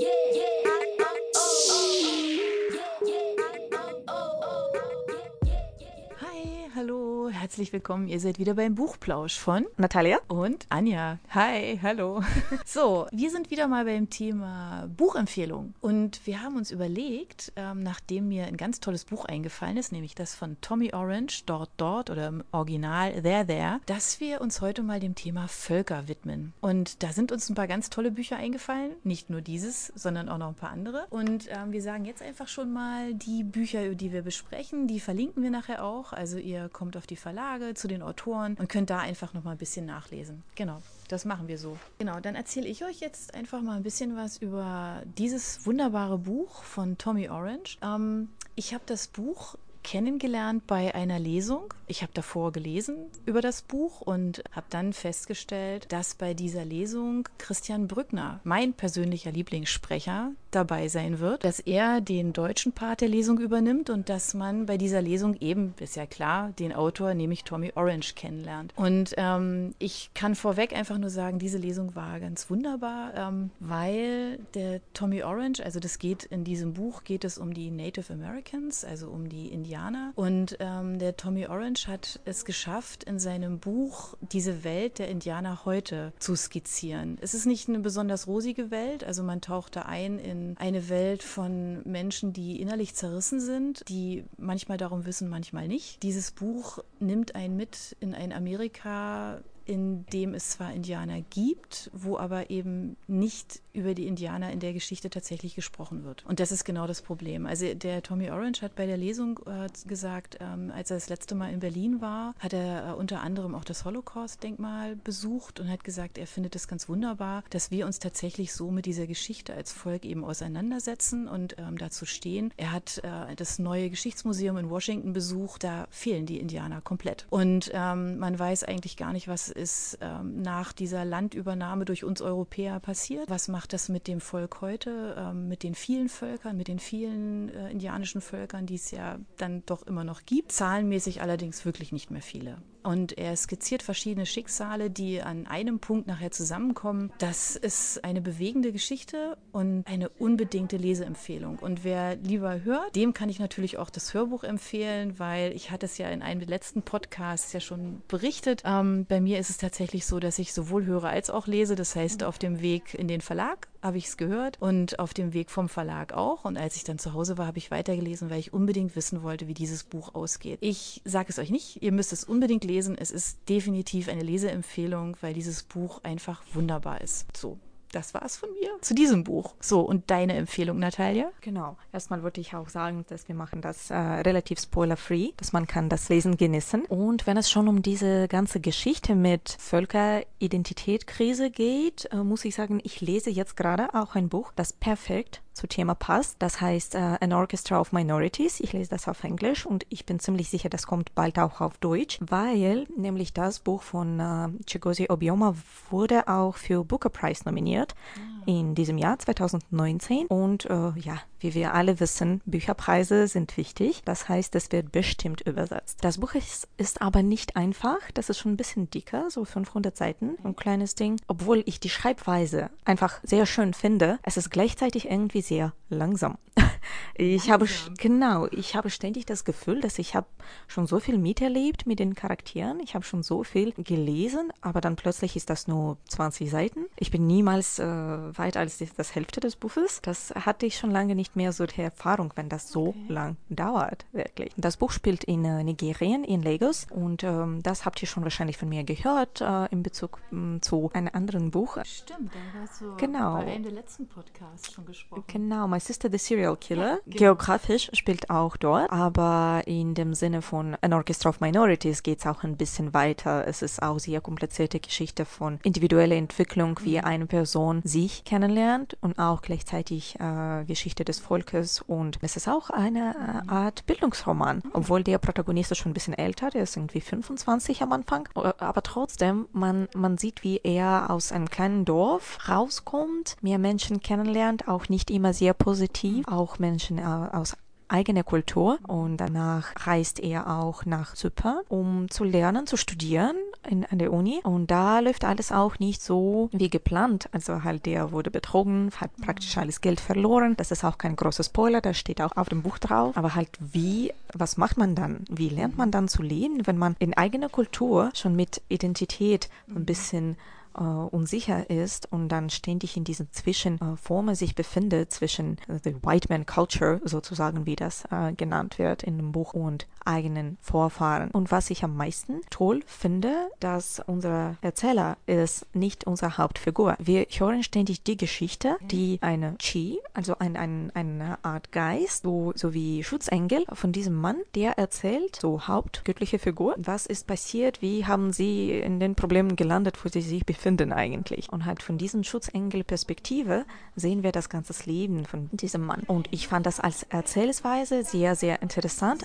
Yeah, yeah. Herzlich willkommen. Ihr seid wieder beim Buchplausch von Natalia und Anja. Hi, hallo. So, wir sind wieder mal beim Thema Buchempfehlung. Und wir haben uns überlegt, ähm, nachdem mir ein ganz tolles Buch eingefallen ist, nämlich das von Tommy Orange, Dort, Dort oder im Original There, There, dass wir uns heute mal dem Thema Völker widmen. Und da sind uns ein paar ganz tolle Bücher eingefallen. Nicht nur dieses, sondern auch noch ein paar andere. Und ähm, wir sagen jetzt einfach schon mal die Bücher, die wir besprechen, die verlinken wir nachher auch. Also ihr kommt auf die Verlage Verlage, zu den Autoren und könnt da einfach noch mal ein bisschen nachlesen. Genau. Das machen wir so. Genau, dann erzähle ich euch jetzt einfach mal ein bisschen was über dieses wunderbare Buch von Tommy Orange. Ähm, ich habe das Buch kennengelernt bei einer Lesung. Ich habe davor gelesen über das Buch und habe dann festgestellt, dass bei dieser Lesung Christian Brückner, mein persönlicher Lieblingssprecher, dabei sein wird, dass er den deutschen Part der Lesung übernimmt und dass man bei dieser Lesung eben, ist ja klar, den Autor, nämlich Tommy Orange, kennenlernt. Und ähm, ich kann vorweg einfach nur sagen, diese Lesung war ganz wunderbar, ähm, weil der Tommy Orange, also das geht in diesem Buch, geht es um die Native Americans, also um die Indianer, Indianer. Und ähm, der Tommy Orange hat es geschafft, in seinem Buch diese Welt der Indianer heute zu skizzieren. Es ist nicht eine besonders rosige Welt, also man taucht da ein in eine Welt von Menschen, die innerlich zerrissen sind, die manchmal darum wissen, manchmal nicht. Dieses Buch nimmt einen mit in ein Amerika, in dem es zwar Indianer gibt, wo aber eben nicht über die Indianer in der Geschichte tatsächlich gesprochen wird. Und das ist genau das Problem. Also der Tommy Orange hat bei der Lesung äh, gesagt, ähm, als er das letzte Mal in Berlin war, hat er äh, unter anderem auch das Holocaust-Denkmal besucht und hat gesagt, er findet es ganz wunderbar, dass wir uns tatsächlich so mit dieser Geschichte als Volk eben auseinandersetzen und ähm, dazu stehen. Er hat äh, das neue Geschichtsmuseum in Washington besucht, da fehlen die Indianer komplett. Und ähm, man weiß eigentlich gar nicht, was ist ähm, nach dieser Landübernahme durch uns Europäer passiert. Was macht das mit dem Volk heute, ähm, mit den vielen Völkern, mit den vielen äh, indianischen Völkern, die es ja dann doch immer noch gibt? Zahlenmäßig allerdings wirklich nicht mehr viele. Und er skizziert verschiedene Schicksale, die an einem Punkt nachher zusammenkommen. Das ist eine bewegende Geschichte und eine unbedingte Leseempfehlung. Und wer lieber hört, dem kann ich natürlich auch das Hörbuch empfehlen, weil ich hatte es ja in einem der letzten Podcasts ja schon berichtet. Ähm, bei mir ist es tatsächlich so, dass ich sowohl höre als auch lese. Das heißt, auf dem Weg in den Verlag habe ich es gehört und auf dem Weg vom Verlag auch. Und als ich dann zu Hause war, habe ich weitergelesen, weil ich unbedingt wissen wollte, wie dieses Buch ausgeht. Ich sage es euch nicht, ihr müsst es unbedingt lesen. Es ist definitiv eine Leseempfehlung, weil dieses Buch einfach wunderbar ist. So, das war es von mir zu diesem Buch. So, und deine Empfehlung, Natalia? Genau. Erstmal würde ich auch sagen, dass wir machen das äh, relativ spoiler-free, dass man kann das Lesen genießen. Und wenn es schon um diese ganze Geschichte mit Völkeridentität-Krise geht, äh, muss ich sagen, ich lese jetzt gerade auch ein Buch, das perfekt zu Thema passt. Das heißt uh, An Orchestra of Minorities. Ich lese das auf Englisch und ich bin ziemlich sicher, das kommt bald auch auf Deutsch, weil nämlich das Buch von uh, Chigozie Obioma wurde auch für Booker Prize nominiert ah. in diesem Jahr 2019 und uh, ja, wie wir alle wissen, Bücherpreise sind wichtig. Das heißt, es wird bestimmt übersetzt. Das Buch ist, ist aber nicht einfach. Das ist schon ein bisschen dicker, so 500 Seiten, ein kleines Ding. Obwohl ich die Schreibweise einfach sehr schön finde, es ist gleichzeitig irgendwie sehr langsam. Ich habe genau, ich habe ständig das Gefühl, dass ich habe schon so viel miterlebt mit den Charakteren. Ich habe schon so viel gelesen, aber dann plötzlich ist das nur 20 Seiten. Ich bin niemals äh, weiter als das, das Hälfte des Buches. Das hatte ich schon lange nicht nicht mehr so die Erfahrung, wenn das so okay. lang dauert, wirklich. Das Buch spielt in äh, Nigerien, in Lagos und ähm, das habt ihr schon wahrscheinlich von mir gehört äh, in Bezug äh, zu einem anderen Buch. Stimmt, da hast du genau. bei einem der letzten Podcasts schon gesprochen. Genau, My Sister the Serial Killer. Ja, genau. Geografisch spielt auch dort, aber in dem Sinne von An Orchestra of Minorities geht es auch ein bisschen weiter. Es ist auch sehr komplizierte Geschichte von individueller Entwicklung, wie mhm. eine Person sich kennenlernt und auch gleichzeitig äh, Geschichte des Volkes und es ist auch eine äh, Art Bildungsroman, obwohl der Protagonist ist schon ein bisschen älter, der ist irgendwie 25 am Anfang, äh, aber trotzdem, man, man sieht, wie er aus einem kleinen Dorf rauskommt, mehr Menschen kennenlernt, auch nicht immer sehr positiv, auch Menschen äh, aus eigene Kultur und danach reist er auch nach Zypern, um zu lernen, zu studieren in, an der Uni und da läuft alles auch nicht so wie geplant. Also halt, der wurde betrogen, hat praktisch alles Geld verloren. Das ist auch kein großer Spoiler, das steht auch auf dem Buch drauf. Aber halt, wie, was macht man dann? Wie lernt man dann zu leben, wenn man in eigener Kultur schon mit Identität ein bisschen äh, unsicher ist und dann ständig in diesen Zwischenformen sich befindet, zwischen the White Man Culture, sozusagen wie das äh, genannt wird in dem Buch, und eigenen Vorfahren. Und was ich am meisten toll finde, dass unser Erzähler ist nicht unsere Hauptfigur. Wir hören ständig die Geschichte, die eine Chi, also ein, ein, eine Art Geist, so, so wie Schutzengel von diesem Mann, der erzählt, so hauptgöttliche Figur, was ist passiert, wie haben sie in den Problemen gelandet, wo sie sich befinden eigentlich. Und halt von diesem Schutzengel-Perspektive sehen wir das ganze Leben von diesem Mann. Und ich fand das als Erzählweise sehr, sehr interessant.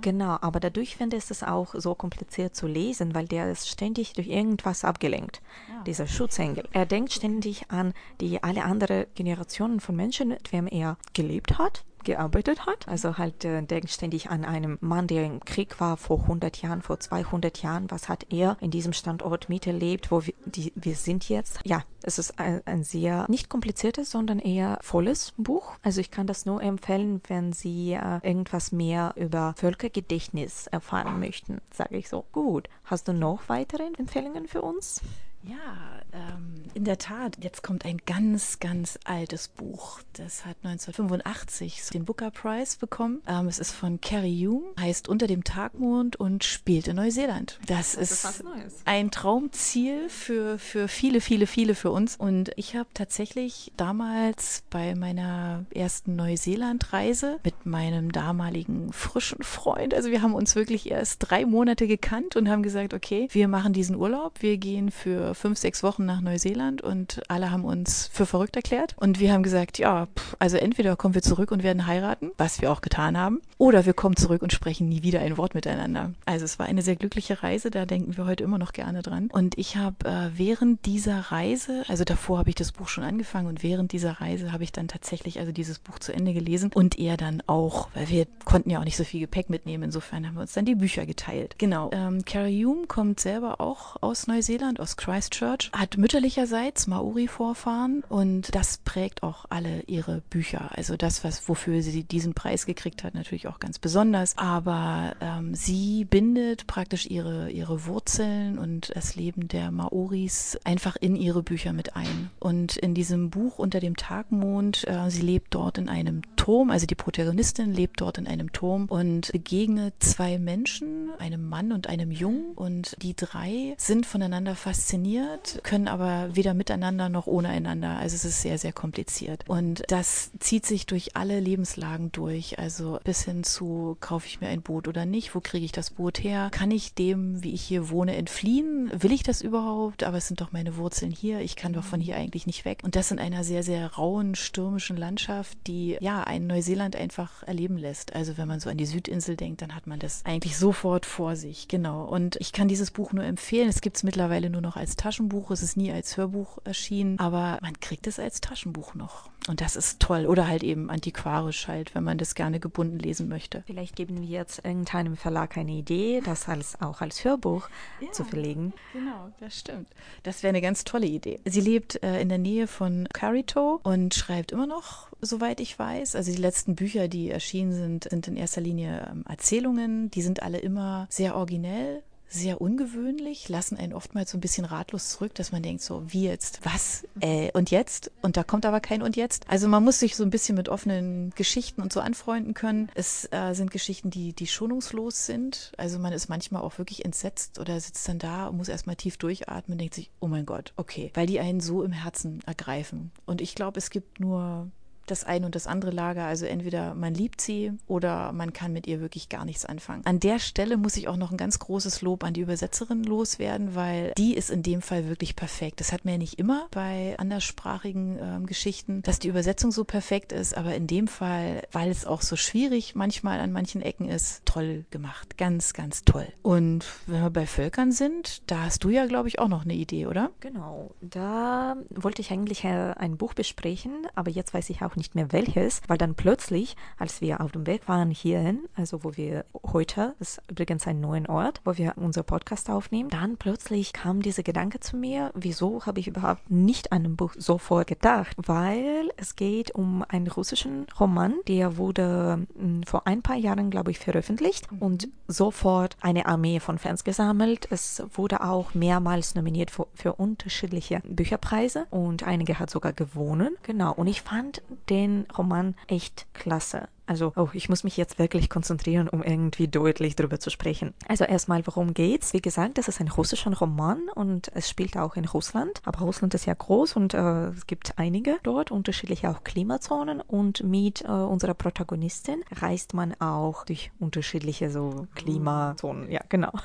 Genau, aber dadurch finde ich es auch so kompliziert zu lesen, weil der ist ständig durch irgendwas abgelenkt, ja. dieser Schutzengel. Er denkt ständig an die alle anderen Generationen von Menschen, mit wem er gelebt hat gearbeitet hat. Also halt äh, denkt ständig an einen Mann, der im Krieg war vor 100 Jahren, vor 200 Jahren. Was hat er in diesem Standort miterlebt, wo wir, die, wir sind jetzt? Ja, es ist ein, ein sehr nicht kompliziertes, sondern eher volles Buch. Also ich kann das nur empfehlen, wenn Sie äh, irgendwas mehr über Völkergedächtnis erfahren möchten, sage ich so. Gut, hast du noch weitere Empfehlungen für uns? Ja, ähm, in der Tat. Jetzt kommt ein ganz, ganz altes Buch. Das hat 1985 den Booker Prize bekommen. Ähm, es ist von Carrie Hume, heißt Unter dem Tagmond und spielt in Neuseeland. Das, das ist, ist ein Traumziel für, für viele, viele, viele für uns. Und ich habe tatsächlich damals bei meiner ersten Neuseeland-Reise mit meinem damaligen frischen Freund, also wir haben uns wirklich erst drei Monate gekannt und haben gesagt, okay, wir machen diesen Urlaub, wir gehen für fünf, sechs Wochen nach Neuseeland und alle haben uns für verrückt erklärt. Und wir haben gesagt, ja, pff, also entweder kommen wir zurück und werden heiraten, was wir auch getan haben, oder wir kommen zurück und sprechen nie wieder ein Wort miteinander. Also es war eine sehr glückliche Reise, da denken wir heute immer noch gerne dran. Und ich habe äh, während dieser Reise, also davor habe ich das Buch schon angefangen und während dieser Reise habe ich dann tatsächlich also dieses Buch zu Ende gelesen und er dann auch, weil wir konnten ja auch nicht so viel Gepäck mitnehmen. Insofern haben wir uns dann die Bücher geteilt. Genau. Ähm, Carrie Hume kommt selber auch aus Neuseeland, aus Christchurch Christchurch, hat mütterlicherseits Maori-Vorfahren und das prägt auch alle ihre Bücher. Also das, was wofür sie diesen Preis gekriegt hat, natürlich auch ganz besonders. Aber ähm, sie bindet praktisch ihre, ihre Wurzeln und das Leben der Maoris einfach in ihre Bücher mit ein. Und in diesem Buch Unter dem Tagmond, äh, sie lebt dort in einem Turm, also die Protagonistin lebt dort in einem Turm und begegnet zwei Menschen, einem Mann und einem Jungen. Und die drei sind voneinander fasziniert funktioniert, können aber weder miteinander noch ohne einander. Also es ist sehr, sehr kompliziert. Und das zieht sich durch alle Lebenslagen durch. Also bis hin zu, kaufe ich mir ein Boot oder nicht? Wo kriege ich das Boot her? Kann ich dem, wie ich hier wohne, entfliehen? Will ich das überhaupt? Aber es sind doch meine Wurzeln hier. Ich kann doch von hier eigentlich nicht weg. Und das in einer sehr, sehr rauen, stürmischen Landschaft, die ja ein Neuseeland einfach erleben lässt. Also wenn man so an die Südinsel denkt, dann hat man das eigentlich sofort vor sich. Genau. Und ich kann dieses Buch nur empfehlen. Es gibt es mittlerweile nur noch als Taschenbuch, es ist nie als Hörbuch erschienen, aber man kriegt es als Taschenbuch noch. Und das ist toll. Oder halt eben antiquarisch halt, wenn man das gerne gebunden lesen möchte. Vielleicht geben wir jetzt irgendeinem Verlag eine Idee, das als, auch als Hörbuch ja, zu verlegen. Genau, das stimmt. Das wäre eine ganz tolle Idee. Sie lebt äh, in der Nähe von Carito und schreibt immer noch, soweit ich weiß. Also die letzten Bücher, die erschienen sind, sind in erster Linie ähm, Erzählungen. Die sind alle immer sehr originell sehr ungewöhnlich, lassen einen oftmals so ein bisschen ratlos zurück, dass man denkt, so, wie jetzt, was, äh, und jetzt? Und da kommt aber kein und jetzt. Also man muss sich so ein bisschen mit offenen Geschichten und so anfreunden können. Es äh, sind Geschichten, die, die schonungslos sind. Also man ist manchmal auch wirklich entsetzt oder sitzt dann da und muss erstmal tief durchatmen und denkt sich, oh mein Gott, okay, weil die einen so im Herzen ergreifen. Und ich glaube, es gibt nur das eine und das andere Lager. Also entweder man liebt sie oder man kann mit ihr wirklich gar nichts anfangen. An der Stelle muss ich auch noch ein ganz großes Lob an die Übersetzerin loswerden, weil die ist in dem Fall wirklich perfekt. Das hat man ja nicht immer bei anderssprachigen äh, Geschichten, dass die Übersetzung so perfekt ist, aber in dem Fall, weil es auch so schwierig manchmal an manchen Ecken ist, toll gemacht. Ganz, ganz toll. Und wenn wir bei Völkern sind, da hast du ja, glaube ich, auch noch eine Idee, oder? Genau. Da wollte ich eigentlich äh, ein Buch besprechen, aber jetzt weiß ich auch nicht mehr welches, weil dann plötzlich, als wir auf dem Weg waren hierhin, also wo wir heute, ist übrigens ein neuer Ort, wo wir unser Podcast aufnehmen, dann plötzlich kam dieser Gedanke zu mir, wieso habe ich überhaupt nicht an ein Buch sofort gedacht? Weil es geht um einen russischen Roman, der wurde hm, vor ein paar Jahren, glaube ich, veröffentlicht mhm. und sofort eine Armee von Fans gesammelt. Es wurde auch mehrmals nominiert für, für unterschiedliche Bücherpreise und einige hat sogar gewonnen. Genau. Und ich fand den Roman echt klasse. Also, oh, ich muss mich jetzt wirklich konzentrieren, um irgendwie deutlich darüber zu sprechen. Also erstmal, worum geht's? Wie gesagt, das ist ein russischer Roman und es spielt auch in Russland. Aber Russland ist ja groß und äh, es gibt einige dort, unterschiedliche auch Klimazonen. Und mit äh, unserer Protagonistin reist man auch durch unterschiedliche so Klimazonen. Ja, genau.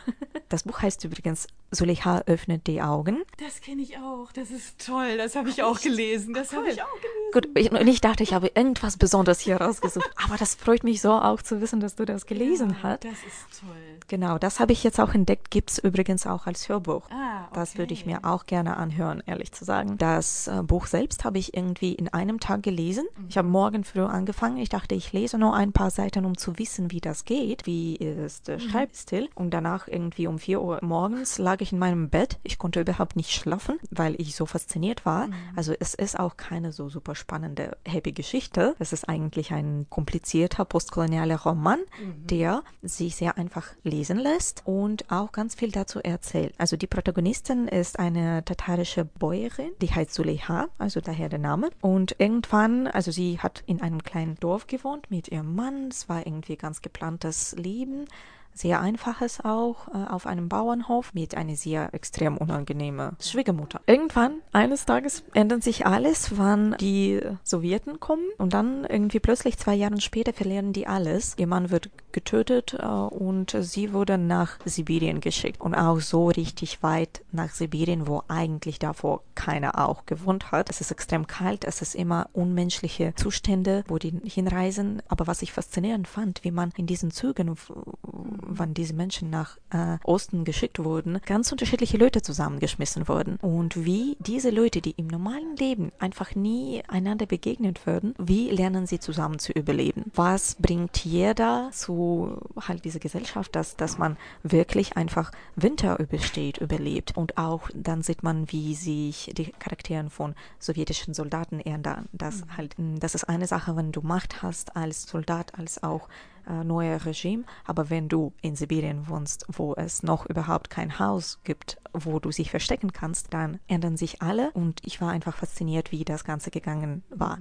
Das Buch heißt übrigens Suleha öffnet die Augen. Das kenne ich auch. Das ist toll. Das habe ich auch gelesen. Das habe ich auch gelesen. Gut, ich, und ich dachte, ich habe irgendwas Besonderes hier rausgesucht. Aber das freut mich so auch zu wissen, dass du das gelesen ja, hast. Das ist toll. Genau, das habe ich jetzt auch entdeckt. Gibt es übrigens auch als Hörbuch. Ah. Das würde ich mir auch gerne anhören, ehrlich zu sagen. Das äh, Buch selbst habe ich irgendwie in einem Tag gelesen. Mhm. Ich habe morgen früh angefangen. Ich dachte, ich lese nur ein paar Seiten, um zu wissen, wie das geht. Wie ist der mhm. Schreibstil. Und danach irgendwie um 4 Uhr morgens lag ich in meinem Bett. Ich konnte überhaupt nicht schlafen, weil ich so fasziniert war. Mhm. Also es ist auch keine so super spannende, happy Geschichte. Es ist eigentlich ein komplizierter postkolonialer Roman, der sich sehr einfach lesen lässt und auch ganz viel dazu erzählt. Also die Protagonistin ist eine tatarische Bäuerin, die heißt Suleha, also daher der Name. Und irgendwann, also sie hat in einem kleinen Dorf gewohnt mit ihrem Mann. Es war irgendwie ganz geplantes Leben sehr einfaches auch äh, auf einem Bauernhof mit einer sehr extrem unangenehme Schwiegermutter. Irgendwann, eines Tages, ändert sich alles, wann die Sowjeten kommen und dann irgendwie plötzlich zwei Jahre später verlieren die alles. Ihr Mann wird getötet äh, und sie wurde nach Sibirien geschickt und auch so richtig weit nach Sibirien, wo eigentlich davor keiner auch gewohnt hat. Es ist extrem kalt, es ist immer unmenschliche Zustände, wo die hinreisen. Aber was ich faszinierend fand, wie man in diesen Zügen wann diese Menschen nach äh, Osten geschickt wurden, ganz unterschiedliche Leute zusammengeschmissen wurden. Und wie diese Leute, die im normalen Leben einfach nie einander begegnet würden, wie lernen sie zusammen zu überleben? Was bringt jeder zu halt dieser Gesellschaft, dass, dass man wirklich einfach Winter übersteht, überlebt? Und auch dann sieht man, wie sich die Charakteren von sowjetischen Soldaten ändern. Das mhm. halt, das ist eine Sache, wenn du Macht hast als Soldat, als auch äh, neue Regime. Aber wenn du in Sibirien wohnst, wo es noch überhaupt kein Haus gibt, wo du sich verstecken kannst, dann ändern sich alle. Und ich war einfach fasziniert, wie das Ganze gegangen war.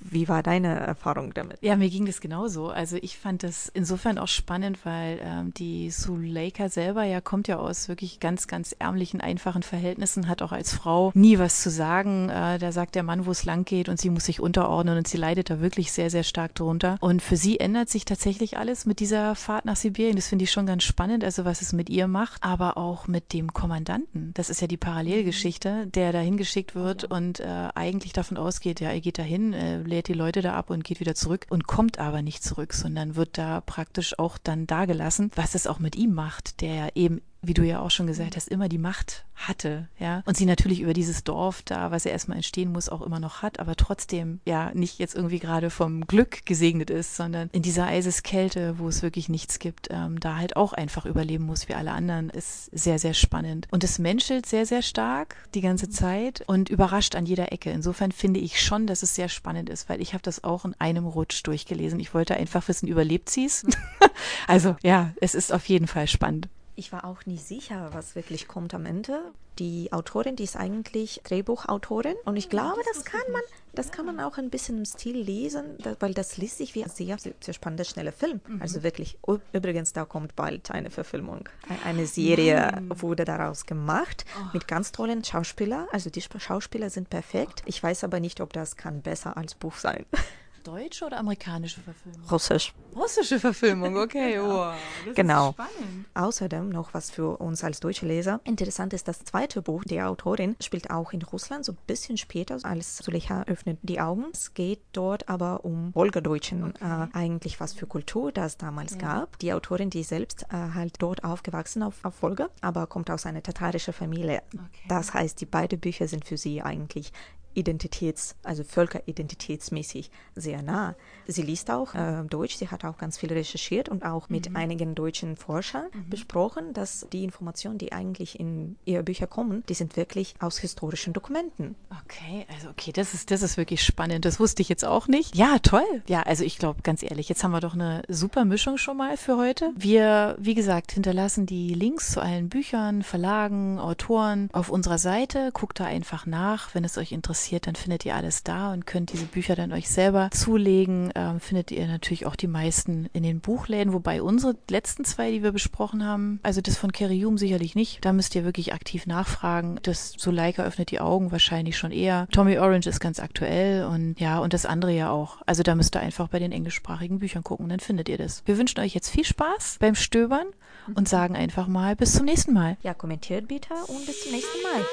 Wie war deine Erfahrung damit? Ja, mir ging das genauso. Also ich fand das insofern auch spannend, weil ähm, die Suleika selber ja kommt ja aus wirklich ganz, ganz ärmlichen, einfachen Verhältnissen, hat auch als Frau nie was zu sagen. Äh, da sagt der Mann, wo es lang geht und sie muss sich unterordnen und sie leidet da wirklich sehr, sehr stark drunter. Und für sie ändert sich tatsächlich alles mit dieser Fahrt nach Sibirien. Das finde ich schon ganz spannend, also was es mit ihr macht, aber auch mit dem Kommandant Kommandanten. Das ist ja die Parallelgeschichte, mhm. der dahin geschickt wird ja. und äh, eigentlich davon ausgeht, ja, er geht dahin, äh, lädt die Leute da ab und geht wieder zurück und kommt aber nicht zurück, sondern wird da praktisch auch dann dagelassen, was es auch mit ihm macht, der eben wie du ja auch schon gesagt hast, immer die Macht hatte, ja. Und sie natürlich über dieses Dorf da, was er erstmal entstehen muss, auch immer noch hat, aber trotzdem ja nicht jetzt irgendwie gerade vom Glück gesegnet ist, sondern in dieser Eiseskälte, wo es wirklich nichts gibt, ähm, da halt auch einfach überleben muss wie alle anderen, ist sehr, sehr spannend. Und es menschelt sehr, sehr stark die ganze Zeit und überrascht an jeder Ecke. Insofern finde ich schon, dass es sehr spannend ist, weil ich habe das auch in einem Rutsch durchgelesen. Ich wollte einfach wissen, überlebt sie es? also ja, es ist auf jeden Fall spannend. Ich war auch nie sicher, was wirklich kommt am Ende. Die Autorin, die ist eigentlich Drehbuchautorin und ich glaube, das kann man, das kann man auch ein bisschen im Stil lesen, weil das liest sich wie ein sehr, sehr spannender, schneller Film. Mhm. Also wirklich, übrigens, da kommt bald eine Verfilmung. Eine Serie wurde daraus gemacht oh. mit ganz tollen Schauspielern. Also die Schauspieler sind perfekt. Ich weiß aber nicht, ob das kann besser als Buch sein. Deutsche oder amerikanische Verfilmung? Russisch. Russische Verfilmung, okay. genau. Wow, genau. Außerdem noch was für uns als deutsche Leser. Interessant ist, das zweite Buch der Autorin spielt auch in Russland, so ein bisschen später, als Zulecha öffnet die Augen. Es geht dort aber um Wolgadeutschen, okay. äh, eigentlich was für Kultur das damals ja. gab. Die Autorin, die selbst äh, halt dort aufgewachsen auf, auf Wolga, aber kommt aus einer tatarischen Familie. Okay. Das heißt, die beiden Bücher sind für sie eigentlich identitäts-, also völkeridentitätsmäßig sehr nah. Sie liest auch äh, Deutsch, sie hat auch ganz viel recherchiert und auch mit mhm. einigen deutschen Forschern mhm. besprochen, dass die Informationen, die eigentlich in ihre Bücher kommen, die sind wirklich aus historischen Dokumenten. Okay, also okay, das ist, das ist wirklich spannend. Das wusste ich jetzt auch nicht. Ja, toll. Ja, also ich glaube, ganz ehrlich, jetzt haben wir doch eine super Mischung schon mal für heute. Wir, wie gesagt, hinterlassen die Links zu allen Büchern, Verlagen, Autoren auf unserer Seite. Guckt da einfach nach, wenn es euch interessiert interessiert, dann findet ihr alles da und könnt diese Bücher dann euch selber zulegen. Ähm, findet ihr natürlich auch die meisten in den Buchläden, wobei unsere letzten zwei, die wir besprochen haben, also das von Kerry Hume sicherlich nicht. Da müsst ihr wirklich aktiv nachfragen. Das Suleika öffnet die Augen wahrscheinlich schon eher. Tommy Orange ist ganz aktuell und ja, und das andere ja auch. Also da müsst ihr einfach bei den englischsprachigen Büchern gucken, dann findet ihr das. Wir wünschen euch jetzt viel Spaß beim Stöbern und sagen einfach mal bis zum nächsten Mal. Ja, kommentiert bitte und bis zum nächsten Mal.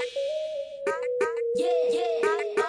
Yeah, yeah.